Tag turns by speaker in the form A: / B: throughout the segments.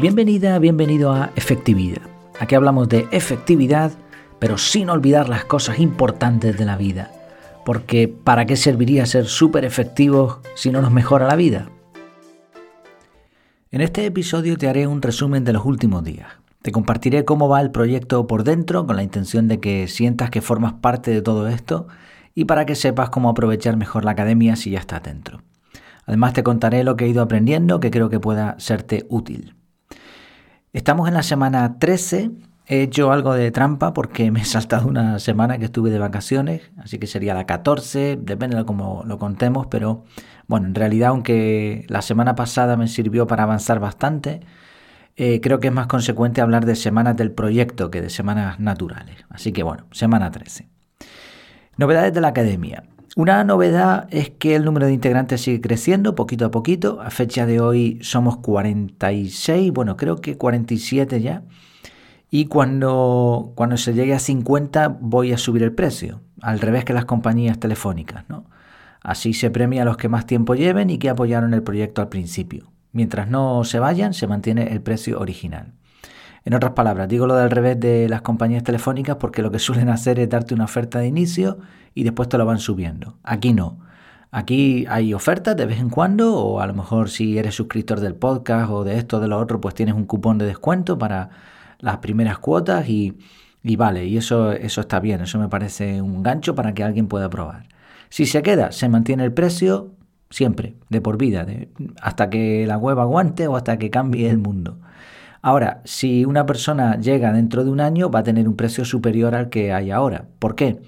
A: Bienvenida, bienvenido a Efectividad. Aquí hablamos de efectividad, pero sin olvidar las cosas importantes de la vida. Porque ¿para qué serviría ser súper efectivos si no nos mejora la vida? En este episodio te haré un resumen de los últimos días. Te compartiré cómo va el proyecto por dentro con la intención de que sientas que formas parte de todo esto y para que sepas cómo aprovechar mejor la academia si ya estás dentro. Además te contaré lo que he ido aprendiendo que creo que pueda serte útil. Estamos en la semana 13. He hecho algo de trampa porque me he saltado una semana que estuve de vacaciones, así que sería la 14, depende de cómo lo contemos, pero bueno, en realidad aunque la semana pasada me sirvió para avanzar bastante, eh, creo que es más consecuente hablar de semanas del proyecto que de semanas naturales. Así que bueno, semana 13. Novedades de la academia. Una novedad es que el número de integrantes sigue creciendo poquito a poquito. A fecha de hoy somos 46, bueno, creo que 47 ya. Y cuando, cuando se llegue a 50 voy a subir el precio, al revés que las compañías telefónicas. ¿no? Así se premia a los que más tiempo lleven y que apoyaron el proyecto al principio. Mientras no se vayan, se mantiene el precio original. En otras palabras, digo lo del revés de las compañías telefónicas porque lo que suelen hacer es darte una oferta de inicio y después te lo van subiendo. Aquí no. Aquí hay ofertas de vez en cuando o a lo mejor si eres suscriptor del podcast o de esto o de lo otro, pues tienes un cupón de descuento para las primeras cuotas y, vale, y eso, eso está bien, eso me parece un gancho para que alguien pueda probar. Si se queda, se mantiene el precio siempre, de por vida, hasta que la web aguante o hasta que cambie el mundo. Ahora, si una persona llega dentro de un año, va a tener un precio superior al que hay ahora. ¿Por qué?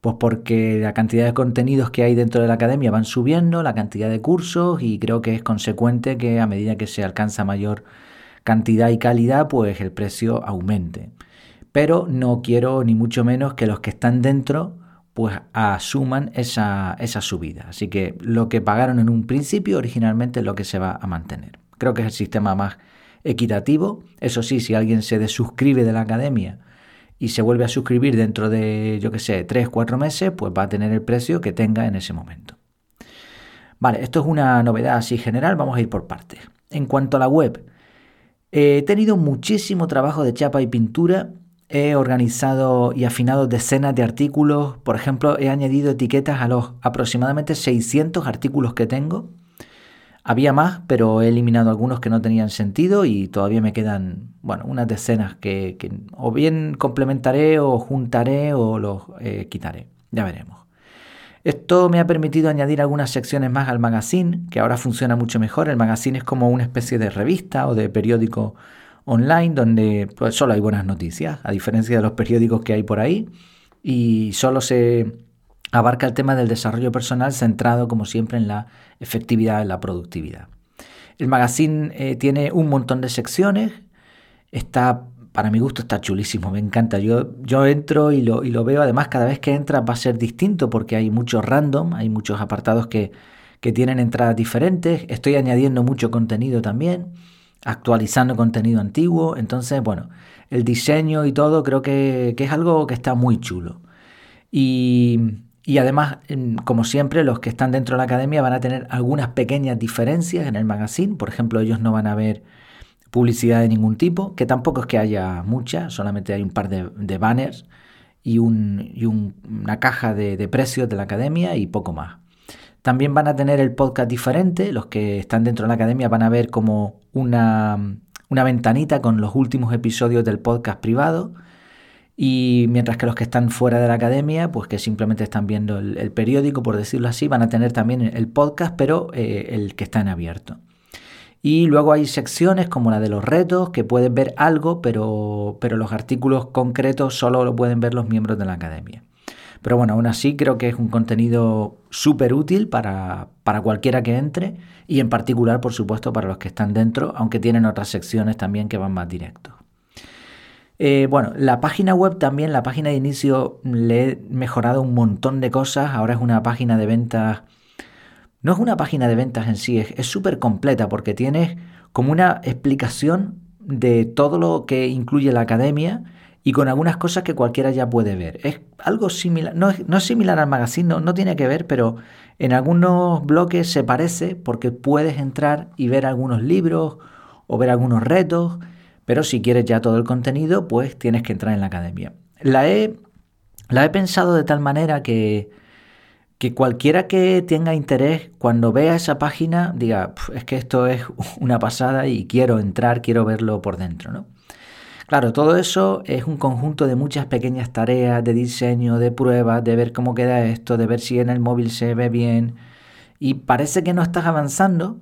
A: Pues porque la cantidad de contenidos que hay dentro de la academia van subiendo, la cantidad de cursos y creo que es consecuente que a medida que se alcanza mayor cantidad y calidad, pues el precio aumente. Pero no quiero ni mucho menos que los que están dentro pues asuman esa, esa subida. Así que lo que pagaron en un principio originalmente es lo que se va a mantener. Creo que es el sistema más equitativo. Eso sí, si alguien se desuscribe de la academia y se vuelve a suscribir dentro de, yo qué sé, 3, 4 meses, pues va a tener el precio que tenga en ese momento. Vale, esto es una novedad así general, vamos a ir por partes. En cuanto a la web, he tenido muchísimo trabajo de chapa y pintura, he organizado y afinado decenas de artículos, por ejemplo, he añadido etiquetas a los aproximadamente 600 artículos que tengo había más, pero he eliminado algunos que no tenían sentido y todavía me quedan, bueno, unas decenas que, o bien complementaré o juntaré o los eh, quitaré. Ya veremos. Esto me ha permitido añadir algunas secciones más al magazine, que ahora funciona mucho mejor. El magazine es como una especie de revista o de periódico online donde pues, solo hay buenas noticias, a diferencia de los periódicos que hay por ahí. Y solo se abarca el tema del desarrollo personal centrado, como siempre, en la efectividad, en la productividad. El magazine eh, tiene un montón de secciones, está, para mi gusto, está chulísimo, me encanta. Yo, yo entro y lo, y lo veo, además, cada vez que entra va a ser distinto porque hay mucho random, hay muchos apartados que, que tienen entradas diferentes, estoy añadiendo mucho contenido también, actualizando contenido antiguo, entonces, bueno, el diseño y todo creo que, que es algo que está muy chulo. Y, y además, como siempre, los que están dentro de la academia van a tener algunas pequeñas diferencias en el magazine. Por ejemplo, ellos no van a ver publicidad de ningún tipo, que tampoco es que haya mucha, solamente hay un par de, banners y, una caja de, precios de la academia y poco más. También van a tener el podcast diferente, los que están dentro de la academia van a ver como una, una ventanita con los últimos episodios del podcast privado y mientras que los que están fuera de la academia, pues que simplemente están viendo el, periódico, por decirlo así, van a tener también el podcast, pero eh, el que está en abierto. Y luego hay secciones como la de los retos, que pueden ver algo, pero, pero los artículos concretos solo lo pueden ver los miembros de la academia. Pero bueno, aún así creo que es un contenido súper útil para, para cualquiera que entre y en particular, por supuesto, para los que están dentro, aunque tienen otras secciones también que van más directos. Eh, bueno, la página web también, la página de inicio, le he mejorado un montón de cosas. Ahora es una página de ventas. No es una página de ventas en sí, es súper completa porque tienes como una explicación de todo lo que incluye la academia y con algunas cosas que cualquiera ya puede ver. Es algo similar, no es, similar al magazine, no, no, tiene que ver, pero en algunos bloques se parece porque puedes entrar y ver algunos libros o ver algunos retos, pero si quieres ya todo el contenido, pues tienes que entrar en la academia. La he, la he pensado de tal manera que, que cualquiera que tenga interés, cuando vea esa página, diga, es que esto es una pasada y quiero entrar, quiero verlo por dentro, ¿no? Claro, todo eso es un conjunto de muchas pequeñas tareas de diseño, de pruebas, de ver cómo queda esto, de ver si en el móvil se ve bien. Y parece que no estás avanzando,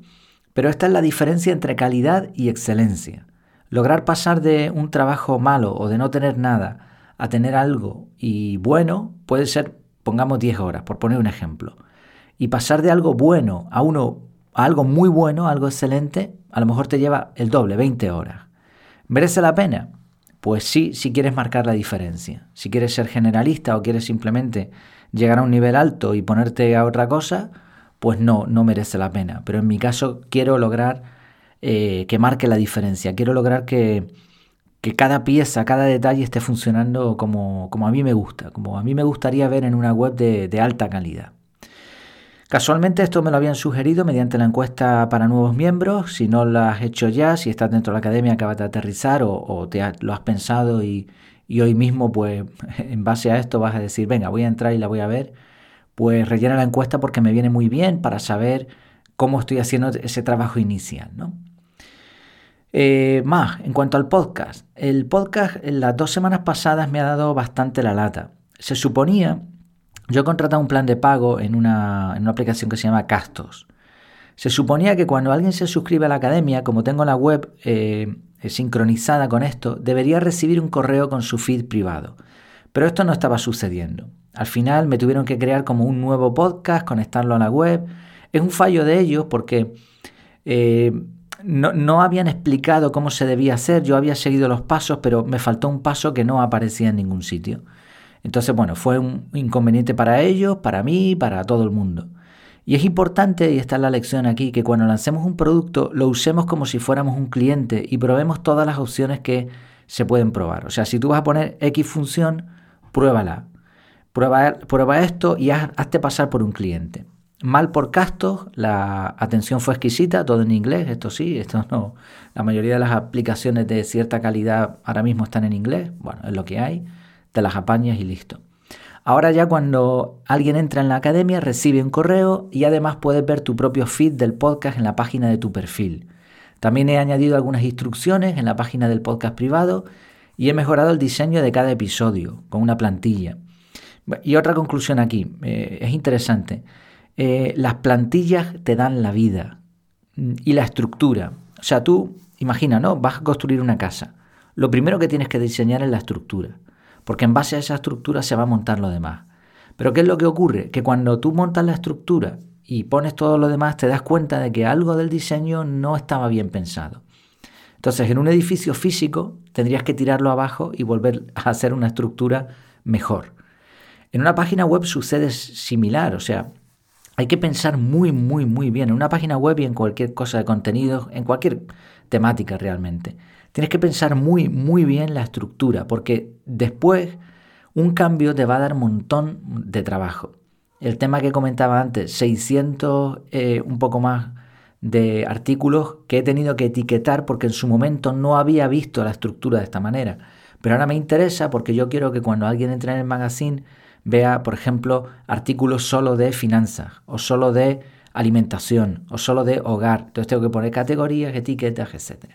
A: pero esta es la diferencia entre calidad y excelencia. Lograr pasar de un trabajo malo o de no tener nada a tener algo y bueno puede ser, pongamos 10 horas, por poner un ejemplo. Y pasar de algo bueno a uno a algo muy bueno, algo excelente, a lo mejor te lleva el doble, 20 horas. ¿Merece la pena? Pues sí, si quieres marcar la diferencia. Si quieres ser generalista o quieres simplemente llegar a un nivel alto y ponerte a otra cosa, pues no, no merece la pena. Pero en mi caso quiero lograr eh, que marque la diferencia. Quiero lograr que, cada pieza, cada detalle esté funcionando como, a mí me gusta, como a mí me gustaría ver en una web de alta calidad. Casualmente esto me lo habían sugerido mediante la encuesta para nuevos miembros. Si no lo has hecho ya, si estás dentro de la academia, acabas de aterrizar o, te lo has pensado y, hoy mismo, pues en base a esto vas a decir, venga, voy a entrar y la voy a ver, pues rellena la encuesta porque me viene muy bien para saber cómo estoy haciendo ese trabajo inicial. ¿no? Eh, más, en cuanto al podcast. El podcast en las dos semanas pasadas me ha dado bastante la lata. Se suponía yo he contratado un plan de pago en una, aplicación que se llama Castos. Se suponía que cuando alguien se suscribe a la academia, como tengo la web eh, sincronizada con esto, debería recibir un correo con su feed privado. Pero esto no estaba sucediendo. Al final me tuvieron que crear como un nuevo podcast, conectarlo a la web. Es un fallo de ellos porque eh, no, no, habían explicado cómo se debía hacer. Yo había seguido los pasos, pero me faltó un paso que no aparecía en ningún sitio. Entonces, bueno, fue un inconveniente para ellos, para mí, para todo el mundo. Y es importante, y esta es la lección aquí, que cuando lancemos un producto lo usemos como si fuéramos un cliente y probemos todas las opciones que se pueden probar. O sea, si tú vas a poner X función, pruébala. Prueba, prueba esto y hazte pasar por un cliente. Mal por castos, la atención fue exquisita, todo en inglés, esto sí, esto no. La mayoría de las aplicaciones de cierta calidad ahora mismo están en inglés, bueno, es lo que hay te las apañas y listo. Ahora ya cuando alguien entra en la academia recibe un correo y además puedes ver tu propio feed del podcast en la página de tu perfil. También he añadido algunas instrucciones en la página del podcast privado y he mejorado el diseño de cada episodio con una plantilla. Y otra conclusión aquí, eh, es interesante. Eh, las plantillas te dan la vida mm, y la estructura. O sea, tú, imagina, ¿no? Vas a construir una casa. Lo primero que tienes que diseñar es la estructura porque en base a esa estructura se va a montar lo demás. Pero ¿qué es lo que ocurre? Que cuando tú montas la estructura y pones todo lo demás, te das cuenta de que algo del diseño no estaba bien pensado. Entonces, en un edificio físico tendrías que tirarlo abajo y volver a hacer una estructura mejor. En una página web sucede similar, o sea, hay que pensar muy, muy, muy bien en una página web y en cualquier cosa de contenido, en cualquier temática realmente. Tienes que pensar muy, muy bien la estructura, porque después un cambio te va a dar un montón de trabajo. El tema que comentaba antes, 600, eh, un poco más de artículos que he tenido que etiquetar porque en su momento no había visto la estructura de esta manera. Pero ahora me interesa porque yo quiero que cuando alguien entre en el magazine vea, por ejemplo, artículos solo de finanzas o solo de alimentación o solo de hogar. Entonces tengo que poner categorías, etiquetas, etc.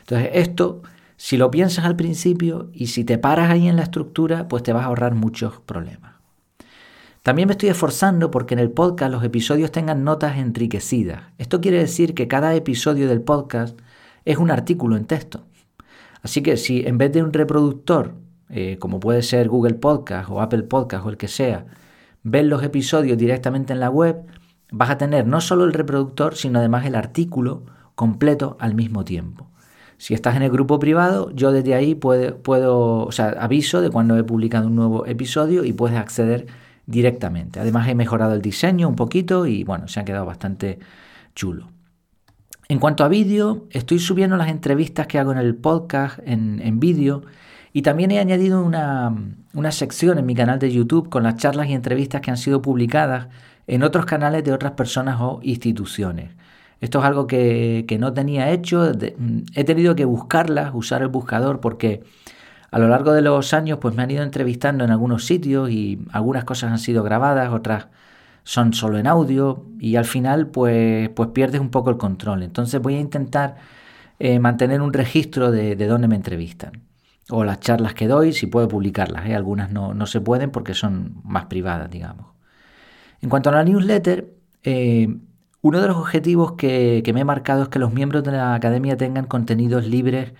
A: Entonces, esto, si lo piensas al principio y si te paras ahí en la estructura, pues te vas a ahorrar muchos problemas. También me estoy esforzando porque en el podcast los episodios tengan notas enriquecidas. Esto quiere decir que cada episodio del podcast es un artículo en texto. Así que si en vez de un reproductor, eh, como puede ser Google Podcast o Apple Podcast o el que sea, ves los episodios directamente en la web, vas a tener no solo el reproductor, sino además el artículo completo al mismo tiempo. Si estás en el grupo privado, yo desde ahí puedo, o sea, aviso de cuando he publicado un nuevo episodio y puedes acceder directamente. Además he mejorado el diseño un poquito y bueno, se ha quedado bastante chulo. En cuanto a vídeo, estoy subiendo las entrevistas que hago en el podcast en, en vídeo y también he añadido una, una sección en mi canal de YouTube con las charlas y entrevistas que han sido publicadas en otros canales de otras personas o instituciones. Esto es algo que, no tenía hecho. Mm, he tenido que buscarlas, usar el buscador, porque a lo largo de los años pues me han ido entrevistando en algunos sitios y algunas cosas han sido grabadas, otras son solo en audio y al final pues, pues pierdes un poco el control. Entonces voy a intentar eh, mantener un registro de, de, dónde me entrevistan o las charlas que doy, si puedo publicarlas. ¿eh? Algunas no, no, se pueden porque son más privadas, digamos. En cuanto a la newsletter, eh, uno de los objetivos que, que me he marcado es que los miembros de la academia tengan contenidos libres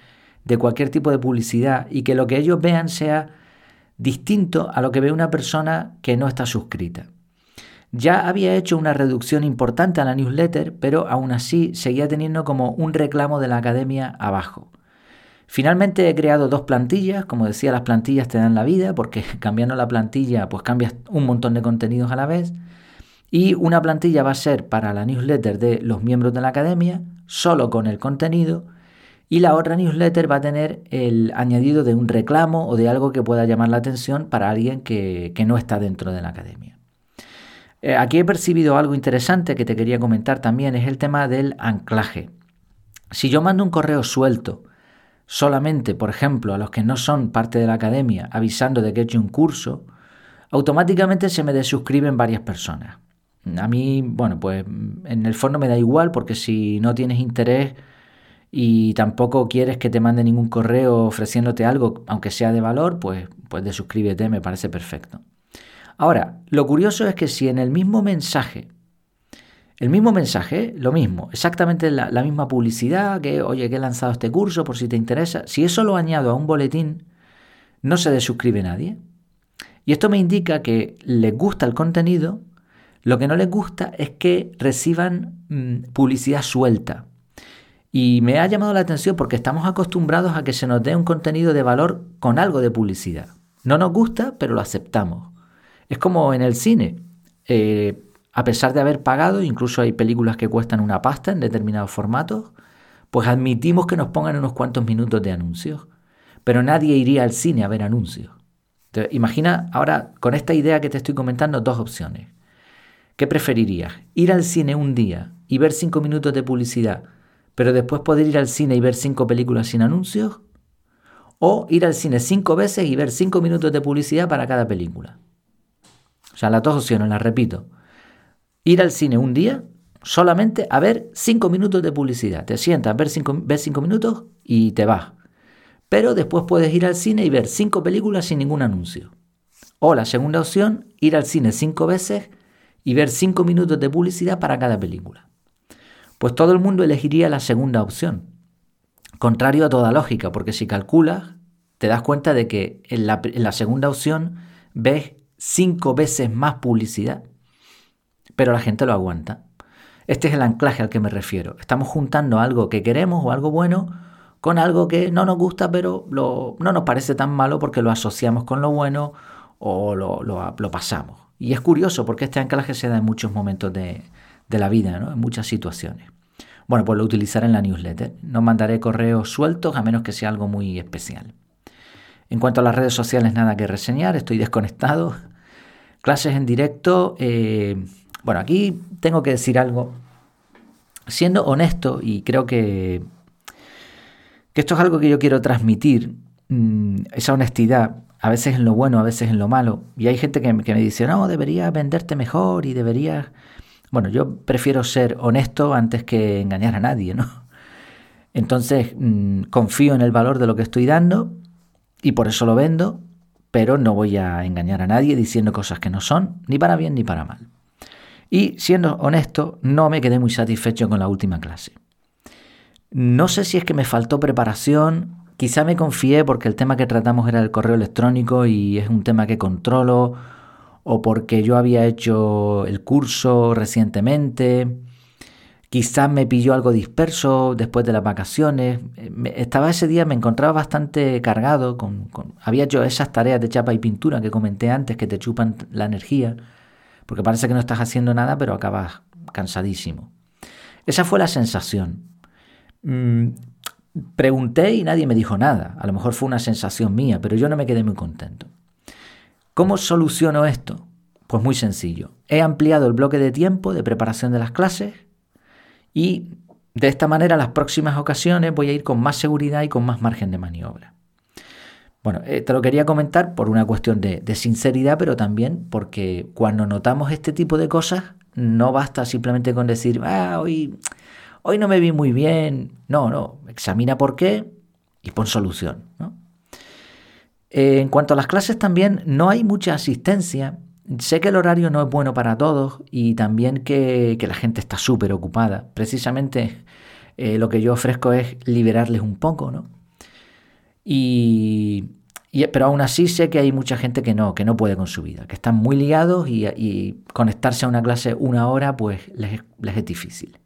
A: de cualquier tipo de publicidad y que lo que ellos vean sea distinto a lo que ve una persona que no está suscrita. Ya había hecho una reducción importante a la newsletter, pero aún así seguía teniendo como un reclamo de la academia abajo. Finalmente he creado dos plantillas, como decía, las plantillas te dan la vida, porque cambiando la plantilla pues cambias un montón de contenidos a la vez. Y una plantilla va a ser para la newsletter de los miembros de la academia, solo con el contenido, y la otra newsletter va a tener el añadido de un reclamo o de algo que pueda llamar la atención para alguien que, que no está dentro de la academia. Eh, aquí he percibido algo interesante que te quería comentar también, es el tema del anclaje. Si yo mando un correo suelto, solamente, por ejemplo, a los que no son parte de la academia, avisando de que he hecho un curso, automáticamente se me desuscriben varias personas. A mí, bueno, pues en el fondo me da igual porque si no tienes interés y tampoco quieres que te mande ningún correo ofreciéndote algo, aunque sea de valor, pues, pues desuscríbete, me parece perfecto. Ahora, lo curioso es que si en el mismo mensaje, el mismo mensaje, lo mismo, exactamente la, misma publicidad, que oye, que he lanzado este curso por si te interesa, si eso lo añado a un boletín, no se desuscribe nadie. Y esto me indica que les gusta el contenido, lo que no les gusta es que reciban mm, publicidad suelta. Y me ha llamado la atención porque estamos acostumbrados a que se nos dé un contenido de valor con algo de publicidad. No nos gusta, pero lo aceptamos. Es como en el cine. Eh, a pesar de haber pagado, incluso hay películas que cuestan una pasta en determinados formatos, pues admitimos que nos pongan unos cuantos minutos de anuncios. Pero nadie iría al cine a ver anuncios. imagina ahora, con esta idea que te estoy comentando, dos opciones. ¿Qué preferirías? ¿Ir al cine un día y ver cinco minutos de publicidad, pero después poder ir al cine y ver cinco películas sin anuncios? ¿O ir al cine cinco veces y ver cinco minutos de publicidad para cada película? O sea, las dos opciones, las repito. Ir al cine un día solamente a ver cinco minutos de publicidad. Te sientas, ver cinco, ves cinco minutos y te vas. Pero después puedes ir al cine y ver cinco películas sin ningún anuncio. O la segunda opción, ir al cine cinco veces y ver cinco minutos de publicidad para cada película. Pues todo el mundo elegiría la segunda opción. Contrario a toda lógica, porque si calculas, te das cuenta de que en la, en la segunda opción ves cinco veces más publicidad, pero la gente lo aguanta. Este es el anclaje al que me refiero. Estamos juntando algo que queremos o algo bueno con algo que no nos gusta, pero no nos parece tan malo porque lo asociamos con lo bueno o lo, pasamos. Y es curioso porque este anclaje se da en muchos momentos de, la vida, en muchas situaciones. Bueno, pues lo utilizaré en la newsletter. No mandaré correos sueltos a menos que sea algo muy especial. En cuanto a las redes sociales, nada que reseñar, estoy desconectado. Clases en directo. Eh, bueno, aquí tengo que decir algo. Siendo honesto, y creo que, que esto es algo que yo quiero transmitir, mm, esa honestidad, a veces en lo bueno, a veces en lo malo. Y hay gente que, me dice, no, deberías venderte mejor y deberías... Bueno, yo prefiero ser honesto antes que engañar a nadie, ¿no? Entonces, mm, confío en el valor de lo que estoy dando y por eso lo vendo pero no voy a engañar a nadie diciendo cosas que no son, ni para bien ni para mal. Y siendo honesto, no me quedé muy satisfecho con la última clase. No sé si es que me faltó preparación, quizá me confié porque el tema que tratamos era el correo electrónico y es un tema que controlo, o porque yo había hecho el curso recientemente, Quizás me pilló algo disperso después de las vacaciones. Estaba ese día, me encontraba bastante cargado. Con, había hecho esas tareas de chapa y pintura que comenté antes que te chupan la energía. Porque parece que no estás haciendo nada, pero acabas cansadísimo. Esa fue la sensación. Mm, pregunté y nadie me dijo nada. A lo mejor fue una sensación mía, pero yo no me quedé muy contento. ¿Cómo soluciono esto? Pues muy sencillo. He ampliado el bloque de tiempo de preparación de las clases Y de esta manera, las próximas ocasiones voy a ir con más seguridad y con más margen de maniobra. Bueno, eh, te lo quería comentar por una cuestión de, sinceridad, pero también porque cuando notamos este tipo de cosas, no basta simplemente con decir, ah, hoy, hoy no me vi muy bien. No, no, examina por qué y pon solución. Eh, en cuanto a las clases también, no hay mucha asistencia. Sé que el horario no es bueno para todos y también que, la gente está súper ocupada. Precisamente eh, lo que yo ofrezco es liberarles un poco, ¿no? Y, pero aún así sé que hay mucha gente que no, que no puede con su vida, que están muy ligados y, conectarse a una clase una hora pues les, es difícil.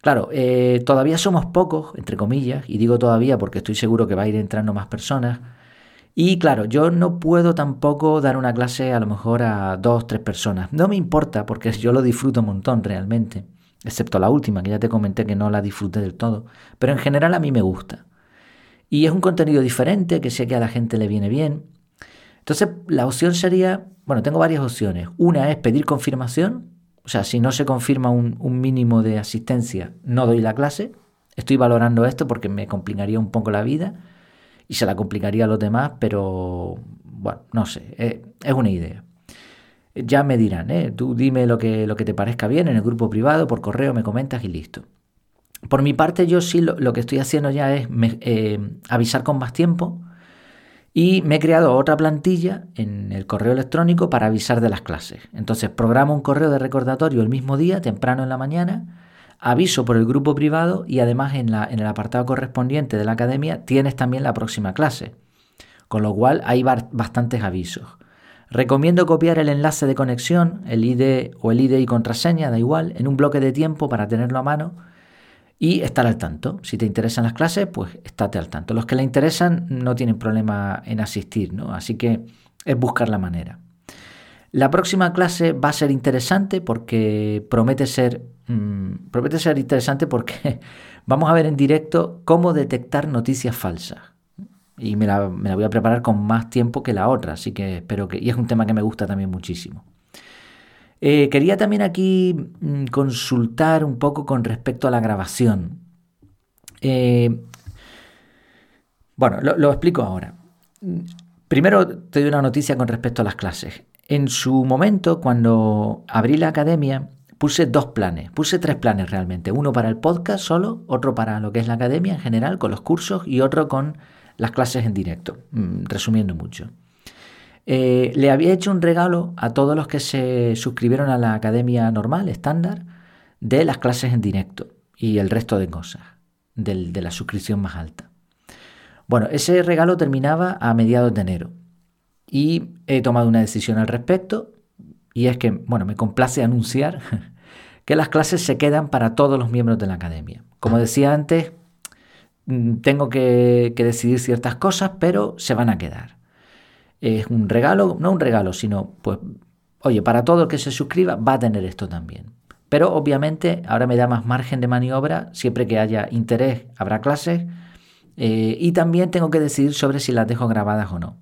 A: Claro, eh, todavía somos pocos, entre comillas, y digo todavía porque estoy seguro que va a ir entrando más personas. Y claro, yo no puedo tampoco dar una clase a lo mejor a dos, tres personas. No me importa porque yo lo disfruto un montón realmente, excepto la última, que ya te comenté que no la disfruté del todo. Pero en general a mí me gusta. Y es un contenido diferente que sé que a la gente le viene bien. Entonces, la opción sería, bueno, tengo varias opciones. Una es pedir confirmación, o sea, si no se confirma un, mínimo de asistencia, no doy la clase. Estoy valorando esto porque me complicaría un poco la vida y se la complicaría a los demás, pero bueno, no sé, eh, es una idea. Ya me dirán, ¿eh? tú dime lo que, lo que te parezca bien en el grupo privado, por correo me comentas y listo. Por mi parte, yo sí lo, que estoy haciendo ya es eh, avisar con más tiempo y me he creado otra plantilla en el correo electrónico para avisar de las clases. Entonces, programo un correo de recordatorio el mismo día, temprano en la mañana, aviso por el grupo privado y además en, la, en el apartado correspondiente de la academia tienes también la próxima clase. Con lo cual hay bastantes avisos. Recomiendo copiar el enlace de conexión, el ID o el ID y contraseña, da igual, en un bloque de tiempo para tenerlo a mano y estar al tanto. Si te interesan las clases, pues estate al tanto. Los que le interesan no tienen problema en asistir, ¿no? Así que es buscar la manera. La próxima clase va a ser interesante porque promete ser, mm, promete ser interesante porque vamos a ver en directo cómo detectar noticias falsas. Y me la, me la voy a preparar con más tiempo que la otra, así que espero que... Y es un tema que me gusta también muchísimo. Eh, quería también aquí mm, consultar un poco con respecto a la grabación. Eh, bueno, lo, explico ahora. Primero te doy una noticia con respecto a las clases. En su momento, cuando abrí la academia, puse dos planes, puse tres planes realmente. Uno para el podcast solo, otro para lo que es la academia en general, con los cursos, y otro con las clases en directo, mm, resumiendo mucho. Eh, le había hecho un regalo a todos los que se suscribieron a la academia normal, estándar, de las clases en directo y el resto de cosas, de la suscripción más alta. Bueno, ese regalo terminaba a mediados de enero y he tomado una decisión al respecto y es que, bueno, me complace anunciar que las clases se quedan para todos los miembros de la academia. Como decía antes, mm, tengo que decidir ciertas cosas, pero se van a quedar es un regalo, no un regalo, sino pues, oye, para todo el que se suscriba va a tener esto también. Pero obviamente ahora me da más margen de maniobra, siempre que haya interés habrá clases eh, y también tengo que decidir sobre si las dejo grabadas o no.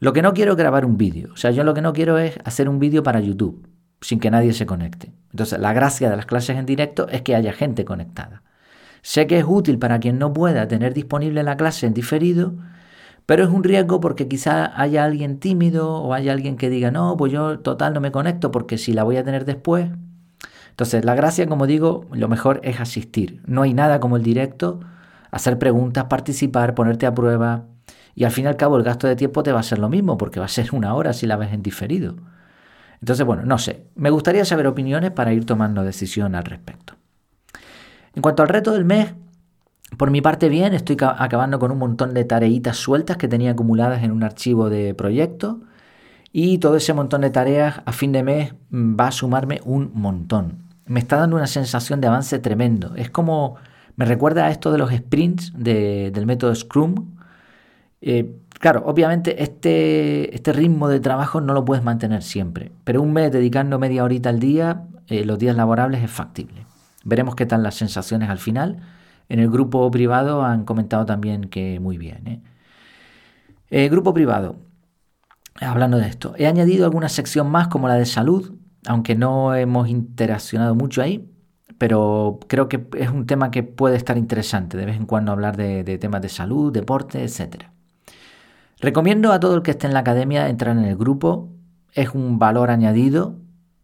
A: Lo que no quiero es grabar un vídeo, o sea, yo lo que no quiero es hacer un vídeo para YouTube sin que nadie se conecte. Entonces, la gracia de las clases en directo es que haya gente conectada. Sé que es útil para quien no pueda tener disponible la clase en diferido, pero es un riesgo porque quizá haya alguien tímido o haya alguien que diga, no, pues yo total no me conecto porque si la voy a tener después. Entonces, la gracia, como digo, lo mejor es asistir. No hay nada como el directo, hacer preguntas, participar, ponerte a prueba. Y al fin y al cabo el gasto de tiempo te va a ser lo mismo porque va a ser una hora si la ves en diferido. Entonces, bueno, no sé. Me gustaría saber opiniones para ir tomando decisión al respecto. En cuanto al reto del mes, por mi parte bien, estoy acabando con un montón de tareitas sueltas que tenía acumuladas en un archivo de proyecto y todo ese montón de tareas a fin de mes mm, va a sumarme un montón. Me está dando una sensación de avance tremendo. Es como, me recuerda a esto de los sprints del método Scrum. Eh, claro, obviamente este, este ritmo de trabajo no lo puedes mantener siempre, pero un mes dedicando media horita al día, eh, los días laborables es factible. Veremos qué tal las sensaciones al final en el grupo privado han comentado también que muy bien. ¿eh? El grupo privado, hablando de esto, he añadido alguna sección más como la de salud, aunque no hemos interaccionado mucho ahí, pero creo que es un tema que puede estar interesante de vez en cuando hablar de, temas de salud, deporte, etc. Recomiendo a todo el que esté en la academia entrar en el grupo, es un valor añadido,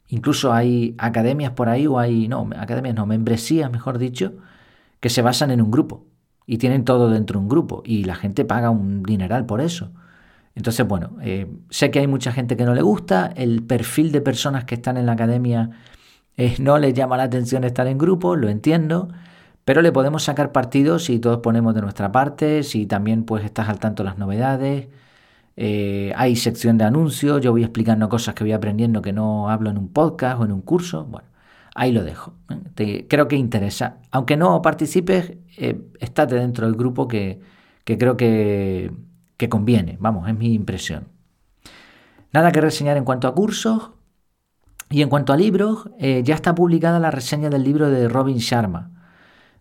A: incluso hay academias por ahí, o hay, no, academias no, membresías, mejor dicho, que se basan en un grupo y tienen todo dentro de un grupo y la gente paga un dineral por eso. Entonces, bueno, eh, sé que hay mucha gente que no le gusta, el perfil de personas que están en la academia eh, no les llama la atención estar en grupo, lo entiendo, pero le podemos sacar partido si todos ponemos de nuestra parte, si también pues estás al tanto de las novedades. Eh, hay sección de anuncios, yo voy explicando cosas que voy aprendiendo que no hablo en un podcast o en un curso. Bueno, ahí lo dejo. creo que interesa. Aunque no participes, estate dentro del grupo que creo que, que conviene, vamos, es mi impresión. Nada que reseñar en cuanto a cursos y en cuanto a libros, eh, ya está publicada la reseña del libro de Robin Sharma.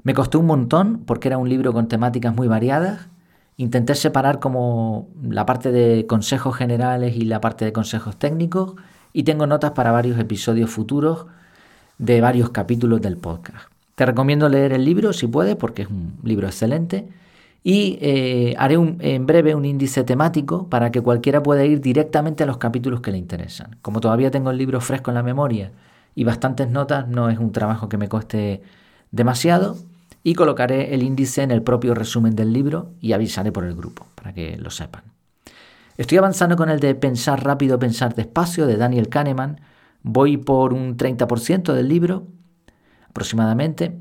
A: Me costó un montón porque era un libro con temáticas muy variadas. Intenté separar como la parte de consejos generales y la parte de consejos técnicos y tengo notas para varios episodios futuros de varios capítulos del podcast. Te recomiendo leer el libro si puedes porque es un libro excelente y eh, haré en breve un índice temático para que cualquiera pueda ir directamente a los capítulos que le interesan. Como todavía tengo el libro fresco en la memoria y bastantes notas, no es un trabajo que me cueste demasiado y colocaré el índice en el propio resumen del libro y avisaré por el grupo para que lo sepan. Estoy avanzando con el de Pensar rápido, pensar despacio de Daniel Kahneman. Voy por un 30% del libro aproximadamente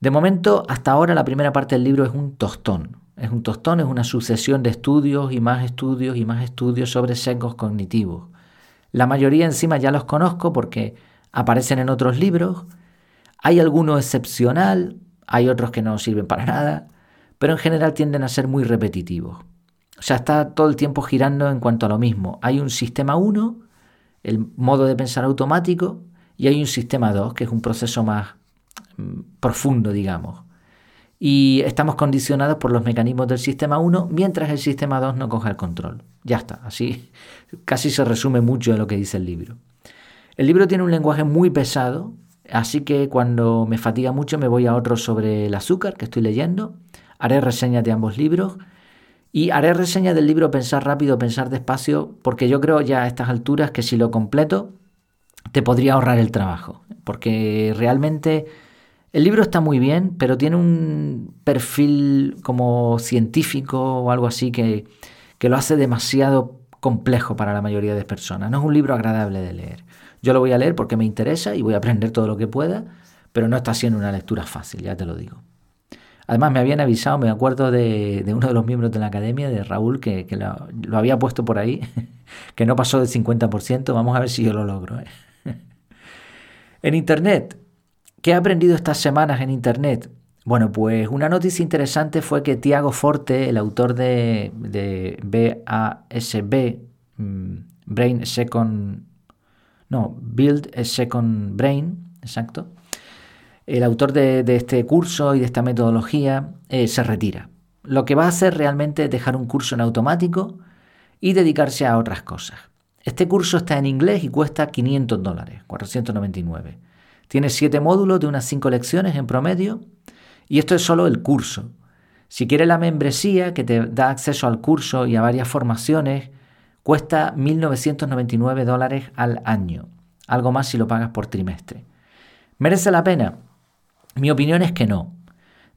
A: de momento, hasta ahora la primera parte del libro es un tostón. Es un tostón, es una sucesión de estudios y más estudios y más estudios sobre sesgos cognitivos. La mayoría encima ya los conozco porque aparecen en otros libros. Hay alguno excepcional, hay otros que no sirven para nada, pero en general tienden a ser muy repetitivos. O sea, está todo el tiempo girando en cuanto a lo mismo. Hay un sistema 1, el modo de pensar automático, y hay un sistema 2, que es un proceso más Mm, profundo, digamos. Y estamos condicionados por los mecanismos del sistema 1 mientras el sistema 2 no coja el control. Ya está, así casi se resume mucho de lo que dice el libro. El libro tiene un lenguaje muy pesado, así que cuando me fatiga mucho me voy a otro sobre el azúcar que estoy leyendo. Haré reseñas de ambos libros y haré reseña del libro Pensar rápido, pensar despacio, porque yo creo ya a estas alturas que si lo completo te podría ahorrar el trabajo, porque realmente el libro está muy bien, pero tiene un perfil como científico o algo así que, que lo hace demasiado complejo para la mayoría de personas. No es un libro agradable de leer. Yo lo voy a leer porque me interesa y voy a aprender todo lo que pueda, pero no está siendo una lectura fácil, ya te lo digo. Además, me habían avisado, me acuerdo de, uno de los miembros de la academia, de Raúl, que, lo, había puesto por ahí, que no pasó del 50%. Vamos a ver si yo lo logro. ¿eh? en Internet, ¿Qué he aprendido estas semanas en Internet? Bueno, pues una noticia interesante fue que Tiago Forte, el autor de, BASB, mm, Brain Second, no, Build a Second Brain, exacto, el autor de, este curso y de esta metodología eh, se retira. Lo que va a hacer realmente es dejar un curso en automático y dedicarse a otras cosas. Este curso está en inglés y cuesta 500 dólares, 499. Tiene siete módulos de unas cinco lecciones en promedio y esto es solo el curso. Si quieres la membresía que te da acceso al curso y a varias formaciones, cuesta 1.999 dólares al año, algo más si lo pagas por trimestre. ¿Merece la pena? Mi opinión es que no.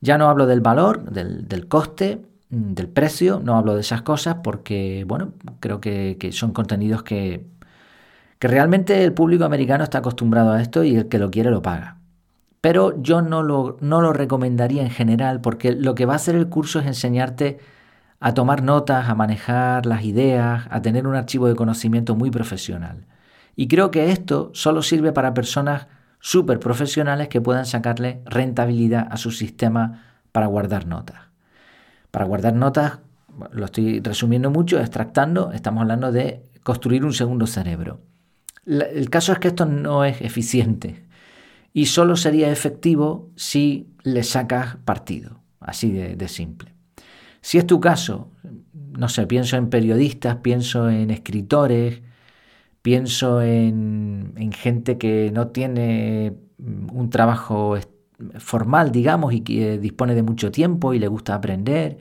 A: Ya no hablo del valor, del, coste, mm, del precio, no hablo de esas cosas porque, bueno, creo que son contenidos que que realmente el público americano está acostumbrado a esto y el que lo quiere lo paga. Pero yo no lo, no lo recomendaría en general porque lo que va a hacer el curso es enseñarte a tomar notas, a manejar las ideas, a tener un archivo de conocimiento muy profesional. Y creo que esto solo sirve para personas súper profesionales que puedan sacarle rentabilidad a su sistema para guardar notas. Para guardar notas, lo estoy resumiendo mucho, extractando, estamos hablando de construir un segundo cerebro el caso es que esto no es eficiente y solo sería efectivo si le sacas partido, así de, simple. Si es tu caso, no sé, pienso en periodistas, pienso en escritores, pienso en, gente que no tiene mm, un trabajo formal, digamos, y que dispone de mucho tiempo y le gusta aprender.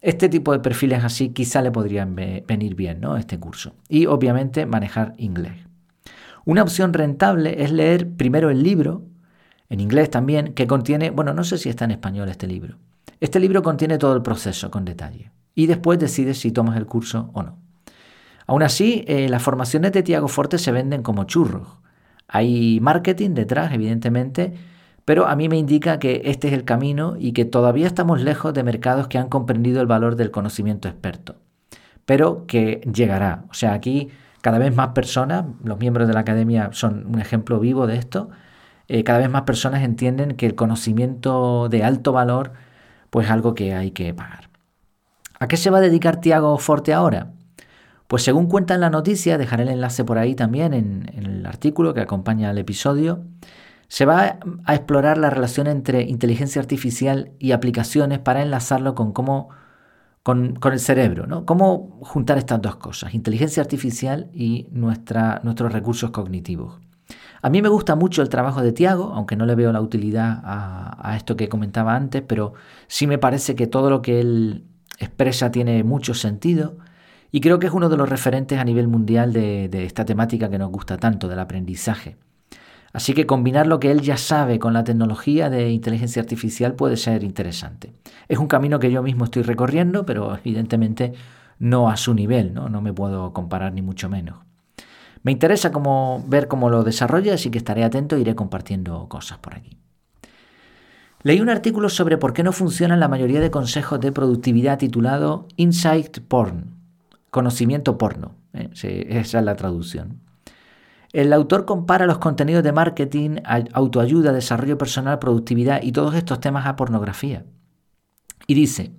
A: Este tipo de perfiles así quizá le podrían venir bien, ¿no? Este curso. Y obviamente manejar inglés. Una opción rentable es leer primero el libro, en inglés también, que contiene, bueno, no sé si está en español este libro. Este libro contiene todo el proceso con detalle. Y después decides si tomas el curso o no. Aún así, eh, las formaciones de Tiago Forte se venden como churros. Hay marketing detrás, evidentemente, pero a mí me indica que este es el camino y que todavía estamos lejos de mercados que han comprendido el valor del conocimiento experto, pero que llegará. O sea, aquí cada vez más personas, los miembros de la academia son un ejemplo vivo de esto, eh, cada vez más personas entienden que el conocimiento de alto valor pues es algo que hay que pagar. ¿A qué se va a dedicar Tiago Forte ahora? Pues según cuenta en la noticia, dejaré el enlace por ahí también en, el artículo que acompaña al episodio, se va a explorar la relación entre inteligencia artificial y aplicaciones para enlazarlo con cómo con, el cerebro, ¿no? Cómo juntar estas dos cosas, inteligencia artificial y nuestros recursos cognitivos. A mí me gusta mucho el trabajo de Tiago, aunque no le veo la utilidad a, esto que comentaba antes, pero sí me parece que todo lo que él expresa tiene mucho sentido y creo que es uno de los referentes a nivel mundial de esta temática que nos gusta tanto, del aprendizaje. Así que combinar lo que él ya sabe con la tecnología de inteligencia artificial puede ser interesante. Es un camino que yo mismo estoy recorriendo, pero evidentemente no a su nivel, no, no me puedo comparar ni mucho menos. Me interesa ver cómo lo desarrolla, así que estaré atento e iré compartiendo cosas por aquí. Leí un artículo sobre por qué no funcionan la mayoría de consejos de productividad titulado Insight Porn, conocimiento porno. ¿eh? esa es la traducción. El autor compara los contenidos de marketing, autoayuda, desarrollo personal, productividad y todos estos temas a pornografía. Y dice,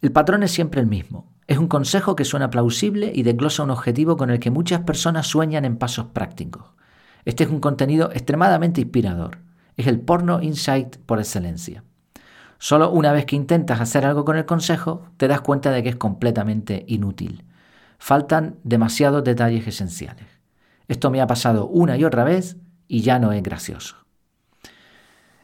A: el patrón es siempre el mismo. Es un consejo que suena plausible y desglosa un objetivo con el que muchas personas sueñan en pasos prácticos. Este es un contenido extremadamente inspirador. Es el porno insight por excelencia. Solo una vez que intentas hacer algo con el consejo, te das cuenta de que es completamente inútil. Faltan demasiados detalles esenciales. Esto me ha pasado una y otra vez y ya no es gracioso.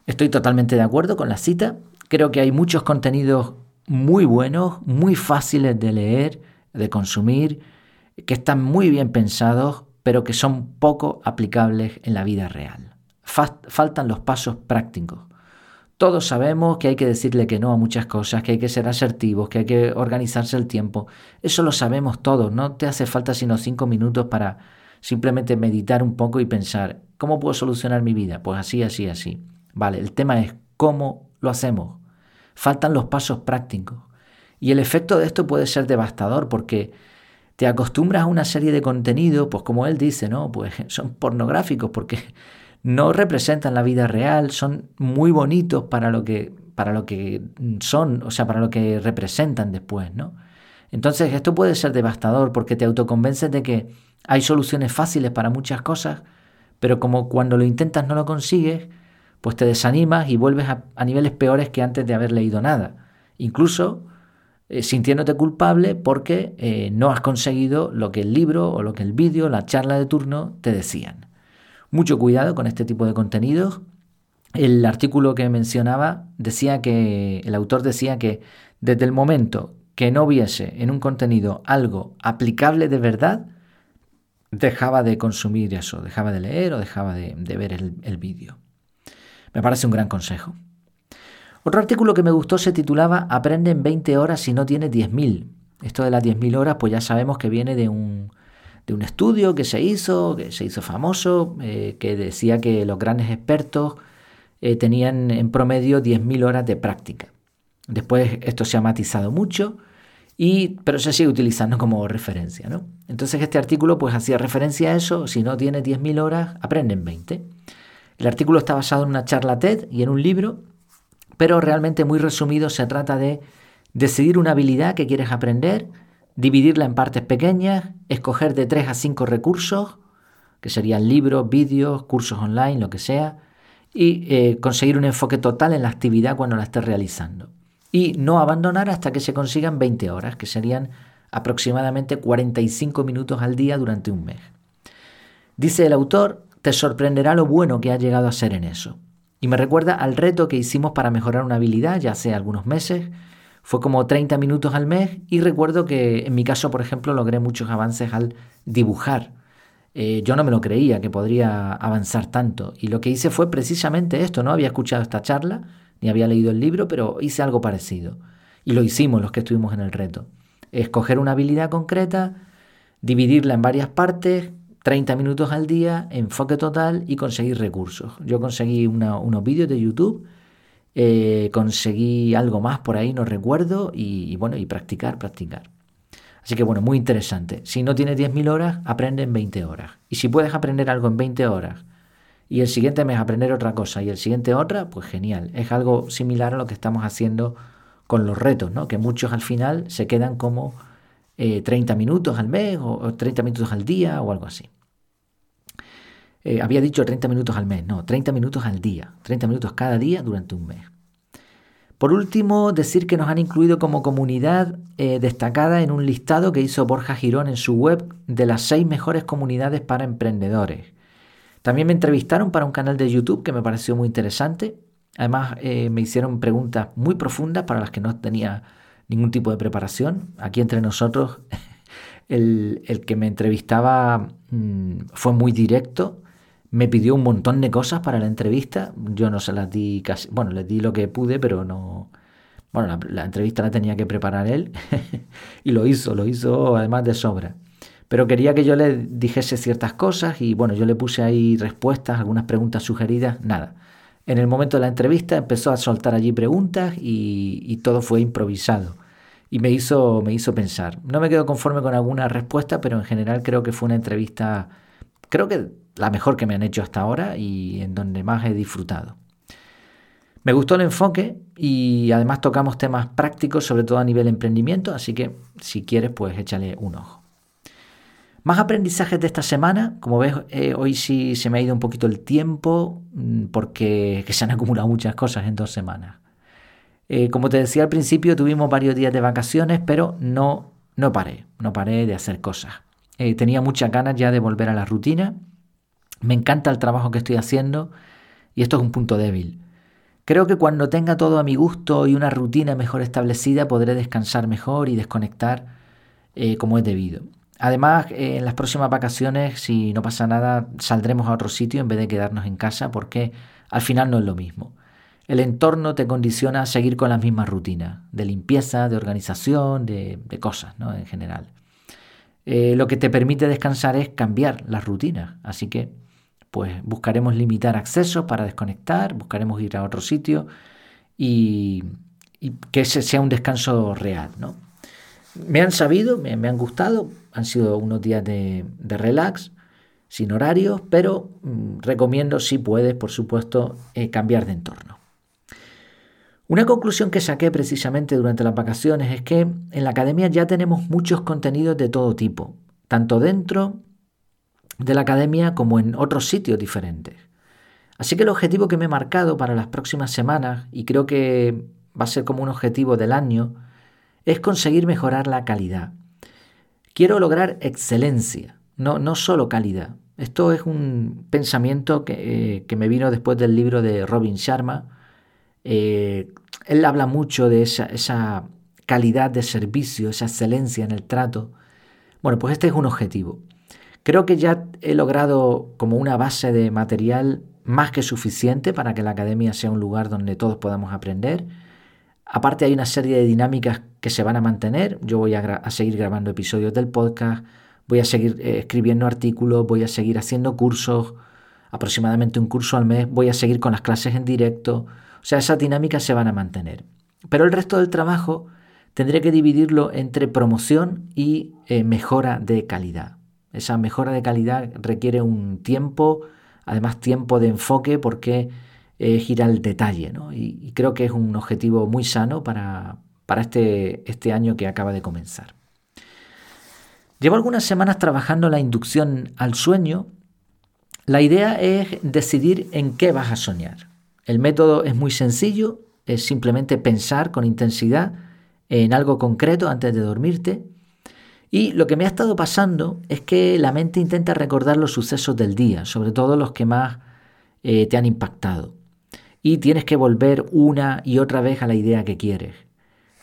A: Estoy totalmente de acuerdo con la cita. Creo que hay muchos contenidos muy buenos, muy fáciles de leer, de consumir, que están muy bien pensados, pero que son poco aplicables en la vida real. Faltan los pasos prácticos. Todos sabemos que hay que decirle que no a muchas cosas, que hay que ser asertivos, que hay que organizarse el tiempo. Eso lo sabemos todos. No te hace falta sino cinco minutos para simplemente meditar un poco y pensar, ¿cómo puedo solucionar mi vida? Pues así, así, así. Vale, el tema es cómo lo hacemos. Faltan los pasos prácticos. Y el efecto de esto puede ser devastador porque te acostumbras a una serie de contenidos, pues como él dice, ¿no? Pues son pornográficos porque no representan la vida real, son muy bonitos para lo que para lo que son, o sea, para lo que representan después, ¿no? Entonces esto puede ser devastador porque te autoconvences de que hay soluciones fáciles para muchas cosas, pero como cuando lo intentas no lo consigues, pues te desanimas y vuelves a, niveles peores que antes de haber leído nada. Incluso eh, sintiéndote culpable porque eh, no has conseguido lo que el libro o lo que el vídeo, la charla de turno te decían. Mucho cuidado con este tipo de contenidos. El artículo que mencionaba decía que el autor decía que desde el momento que no viese en un contenido algo aplicable de verdad, dejaba de consumir eso, dejaba de leer o dejaba de, ver el, el vídeo. Me parece un gran consejo. Otro artículo que me gustó se titulaba Aprende en 20 horas si no tienes 10.000. Esto de las 10.000 horas pues ya sabemos que viene de un, de un estudio que se hizo, que se hizo famoso, eh, que decía que los grandes expertos eh, tenían en promedio 10.000 horas de práctica. Después esto se ha matizado mucho y, pero se sigue utilizando como referencia. ¿no? Entonces este artículo pues hacía referencia a eso, si no tiene 10.000 horas, aprenden 20. El artículo está basado en una charla TED y en un libro, pero realmente muy resumido se trata de decidir una habilidad que quieres aprender, dividirla en partes pequeñas, escoger de 3 a 5 recursos, que serían libros, vídeos, cursos online, lo que sea, y eh, conseguir un enfoque total en la actividad cuando la estés realizando y no abandonar hasta que se consigan 20 horas, que serían aproximadamente 45 minutos al día durante un mes. Dice el autor, te sorprenderá lo bueno que ha llegado a ser en eso. Y me recuerda al reto que hicimos para mejorar una habilidad ya hace algunos meses. Fue como 30 minutos al mes y recuerdo que en mi caso, por ejemplo, logré muchos avances al dibujar. Eh, yo no me lo creía que podría avanzar tanto. Y lo que hice fue precisamente esto. No había escuchado esta charla, ni había leído el libro, pero hice algo parecido. Y lo hicimos los que estuvimos en el reto. Escoger una habilidad concreta, dividirla en varias partes, 30 minutos al día, enfoque total y conseguir recursos. Yo conseguí unos vídeos de YouTube, eh, conseguí algo más por ahí, no recuerdo, y, bueno, y practicar, practicar. Así que bueno, muy interesante. Si no tienes 10.000 horas, aprende en 20 horas. Y si puedes aprender algo en 20 horas y el siguiente mes aprender otra cosa y el siguiente otra, pues genial. Es algo similar a lo que estamos haciendo con los retos, ¿no? Que muchos al final se quedan como 30 eh, minutos al mes o, 30 minutos al día o algo así. Eh, había dicho 30 minutos al mes, no, 30 minutos al día, 30 minutos cada día durante un mes. Por último, decir que nos han incluido como comunidad eh, destacada en un listado que hizo Borja Girón en su web de las seis mejores comunidades para emprendedores. También me entrevistaron para un canal de YouTube que me pareció muy interesante. Además, me hicieron preguntas muy profundas para las que no tenía ningún tipo de preparación. Aquí entre nosotros, el, que me entrevistaba mm, fue muy directo, me pidió un montón de cosas para la entrevista. Yo no se las di casi, bueno, les di lo que pude, pero no... Bueno, la, entrevista la tenía que preparar él y lo hizo, lo hizo además de sobra. Pero quería que yo le dijese ciertas cosas y bueno, yo le puse ahí respuestas, algunas preguntas sugeridas, nada. En el momento de la entrevista empezó a soltar allí preguntas y todo fue improvisado y me hizo, me hizo pensar. No me quedo conforme con alguna respuesta, pero en general creo que fue una entrevista, creo que la mejor que me han hecho hasta ahora y en donde más he disfrutado. Me gustó el enfoque y además tocamos temas prácticos, sobre todo a nivel emprendimiento, así que si quieres, pues échale un ojo. Más aprendizajes de esta semana. Como ves, eh, hoy sí se me ha ido un poquito el tiempo mm, porque se han acumulado muchas cosas en dos semanas. Eh, como te decía al principio, tuvimos varios días de vacaciones, pero no, no paré, no paré de hacer cosas. Eh, tenía muchas ganas ya de volver a la rutina. Me encanta el trabajo que estoy haciendo y esto es un punto débil. Creo que cuando tenga todo a mi gusto y una rutina mejor establecida podré descansar mejor y desconectar eh, como es debido. Además, en las próximas vacaciones, si no pasa nada, saldremos a otro sitio en vez de quedarnos en casa porque al final no es lo mismo el entorno te condiciona a seguir con las mismas rutinas de limpieza, de organización, de, cosas ¿no? en general. Eh, lo que te permite descansar es cambiar las rutinas, así que pues buscaremos limitar accesos para desconectar, buscaremos ir a otro sitio y, que ese sea un descanso real. ¿no? Me han sabido, me, han gustado, han sido unos días de, relax, sin horarios, pero mm, recomiendo si puedes, por supuesto, eh, cambiar de entorno. Una conclusión que saqué precisamente durante las vacaciones es que en la academia ya tenemos muchos contenidos de todo tipo, tanto dentro de la academia como en otros sitios diferentes. Así que el objetivo que me he marcado para las próximas semanas, y creo que va a ser como un objetivo del año, es conseguir mejorar la calidad. Quiero lograr excelencia, no, no solo calidad. Esto es un pensamiento que, eh, que me vino después del libro de Robin Sharma, eh, él habla mucho de esa, calidad de servicio, esa excelencia en el trato. Bueno, pues este es un objetivo. Creo que ya he logrado como una base de material más que suficiente para que la academia sea un lugar donde todos podamos aprender. Aparte hay una serie de dinámicas que se van a mantener. Yo voy a, seguir grabando episodios del podcast, voy a seguir eh, escribiendo artículos, voy a seguir haciendo cursos, aproximadamente un curso al mes, voy a seguir con las clases en directo. O sea, esas dinámicas se van a mantener. Pero el resto del trabajo tendré que dividirlo entre promoción y eh, mejora de calidad. Esa mejora de calidad requiere un tiempo, además tiempo de enfoque porque gira el detalle. Y, creo que es un objetivo muy sano para, para este, este año que acaba de comenzar. Llevo algunas semanas trabajando la inducción al sueño. La idea es decidir en qué vas a soñar. El método es muy sencillo, es simplemente pensar con intensidad en algo concreto antes de dormirte Y lo que me ha estado pasando es que la mente intenta recordar los sucesos del día, sobre todo los que más eh, te han impactado. Y tienes que volver una y otra vez a la idea que quieres.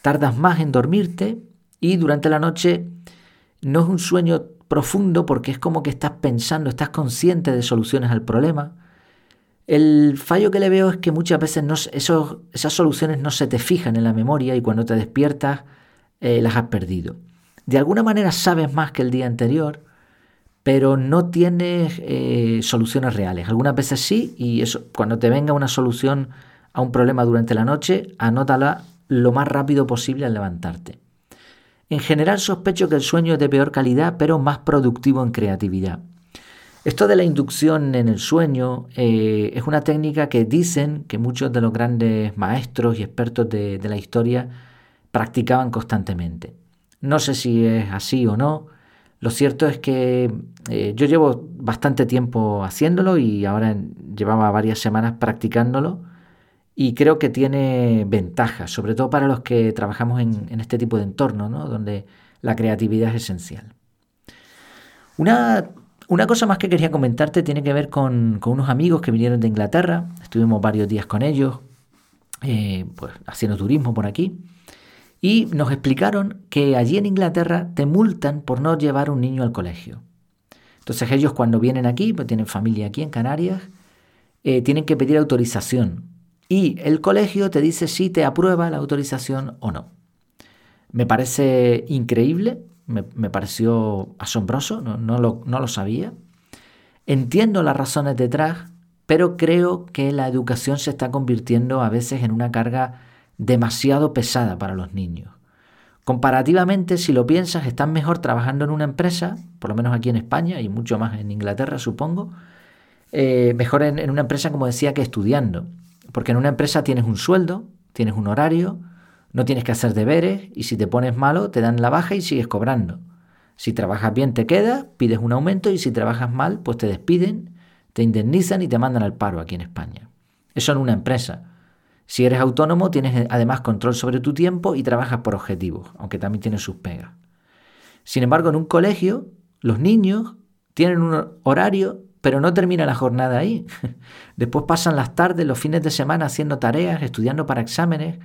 A: Tardas más en dormirte y durante la noche no es un sueño profundo porque es como que estás pensando, estás consciente de soluciones al problema. El fallo que le veo es que muchas veces no, esas soluciones no se te fijan en la memoria y cuando te despiertas eh, las has perdido de alguna manera sabes más que el día anterior, pero no tienes eh, soluciones reales. Algunas veces sí, y eso, cuando te venga una solución a un problema durante la noche, anótala lo más rápido posible al levantarte. En general sospecho que el sueño es de peor calidad, pero más productivo en creatividad. Esto de la inducción en el sueño eh, es una técnica que dicen que muchos de los grandes maestros y expertos de la historia practicaban constantemente. No sé si es así o no. Lo cierto es que eh, yo llevo bastante tiempo haciéndolo y ahora llevaba varias semanas practicándolo y creo que tiene ventajas, sobre todo para los que trabajamos en, este tipo de entorno, ¿no? donde la creatividad es esencial. Una, cosa más que quería comentarte tiene que ver con, unos amigos que vinieron de Inglaterra, estuvimos varios días con ellos, eh, pues, haciendo turismo por aquí. Y nos explicaron que allí en Inglaterra te multan por no llevar un niño al colegio. Entonces ellos cuando vienen aquí, pues tienen familia aquí en Canarias, eh, tienen que pedir autorización. Y el colegio te dice si te aprueba la autorización o no. Me parece increíble, me, pareció asombroso, no, lo, no lo sabía. Entiendo las razones detrás, pero creo que la educación se está convirtiendo a veces en una carga demasiado pesada para los niños. Comparativamente, si lo piensas, están mejor trabajando en una empresa, por lo menos aquí en España y mucho más en Inglaterra, supongo, eh, mejor en, una empresa, como decía, que estudiando. Porque en una empresa tienes un sueldo, tienes un horario, no tienes que hacer deberes y si te pones malo te dan la baja y sigues cobrando. Si trabajas bien te quedas, pides un aumento y si trabajas mal pues te despiden, te indemnizan y te mandan al paro aquí en España. Eso en una empresa. Si eres autónomo, tienes eh, además control sobre tu tiempo y trabajas por objetivos, aunque también tienes sus pegas. Sin embargo, en un colegio, los niños tienen un horario, pero no termina la jornada ahí. Después pasan las tardes, los fines de semana haciendo tareas, estudiando para exámenes,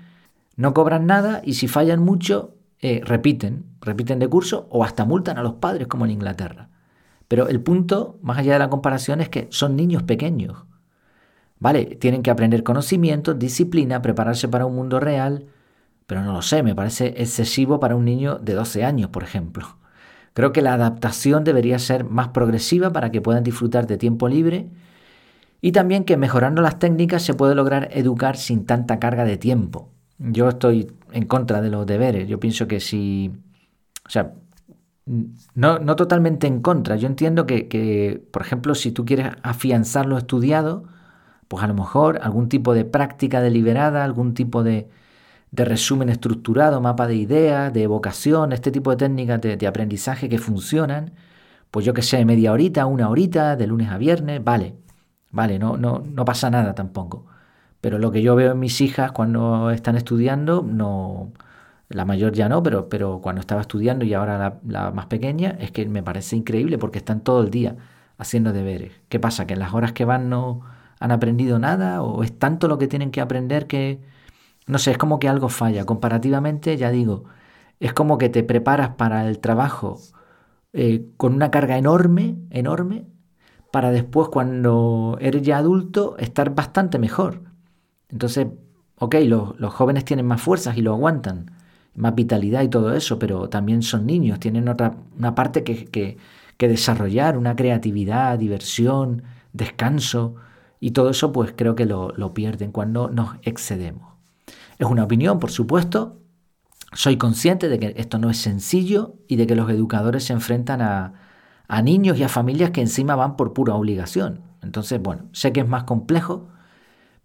A: no cobran nada y si fallan mucho, eh, repiten, repiten de curso o hasta multan a los padres como en Inglaterra. Pero el punto, más allá de la comparación, es que son niños pequeños Vale, tienen que aprender conocimiento, disciplina, prepararse para un mundo real, pero no lo sé, me parece excesivo para un niño de 12 años, por ejemplo. Creo que la adaptación debería ser más progresiva para que puedan disfrutar de tiempo libre y también que mejorando las técnicas se puede lograr educar sin tanta carga de tiempo. Yo estoy en contra de los deberes. Yo pienso que si... O sea, no, no totalmente en contra. Yo entiendo que, que, por ejemplo, si tú quieres afianzar lo estudiado, pues a lo mejor algún tipo de práctica deliberada, algún tipo de, resumen estructurado, mapa de ideas, de evocación, este tipo de técnicas de, aprendizaje que funcionan, pues yo que sé, media horita, una horita, de lunes a viernes, vale, vale, no, no, no pasa nada tampoco. Pero lo que yo veo en mis hijas cuando están estudiando, no, la mayor ya no, pero, pero cuando estaba estudiando y ahora la, la, más pequeña, es que me parece increíble porque están todo el día haciendo deberes. ¿Qué pasa? Que en las horas que van no, han aprendido nada o es tanto lo que tienen que aprender que, no sé, es como que algo falla. Comparativamente, ya digo, es como que te preparas para el trabajo eh, con una carga enorme, enorme, para después cuando eres ya adulto estar bastante mejor. Entonces, ok, los, los jóvenes tienen más fuerzas y lo aguantan, más vitalidad y todo eso, pero también son niños, tienen otra, una parte que, que, que desarrollar, una creatividad, diversión, descanso. Y todo eso pues creo que lo, pierden cuando nos excedemos. Es una opinión, por supuesto. Soy consciente de que esto no es sencillo y de que los educadores se enfrentan a, niños y a familias que encima van por pura obligación. Entonces, bueno, sé que es más complejo,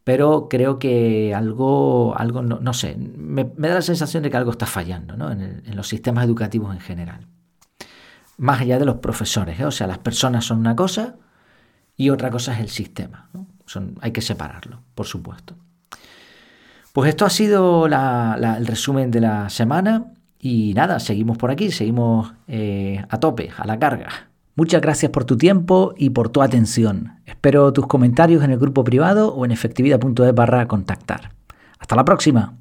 A: pero creo que algo, algo no, sé, me, da la sensación de que algo está fallando en, en, los sistemas educativos en general. Más allá de los profesores, ¿eh? o sea, las personas son una cosa y otra cosa es el sistema. Hay que separarlo, por supuesto. Pues esto ha sido el resumen de la semana. Y nada, seguimos por aquí, seguimos eh, a tope, a la carga. Muchas gracias por tu tiempo y por tu atención. Espero tus comentarios en el grupo privado o en efectividad.es barra contactar. Hasta la próxima.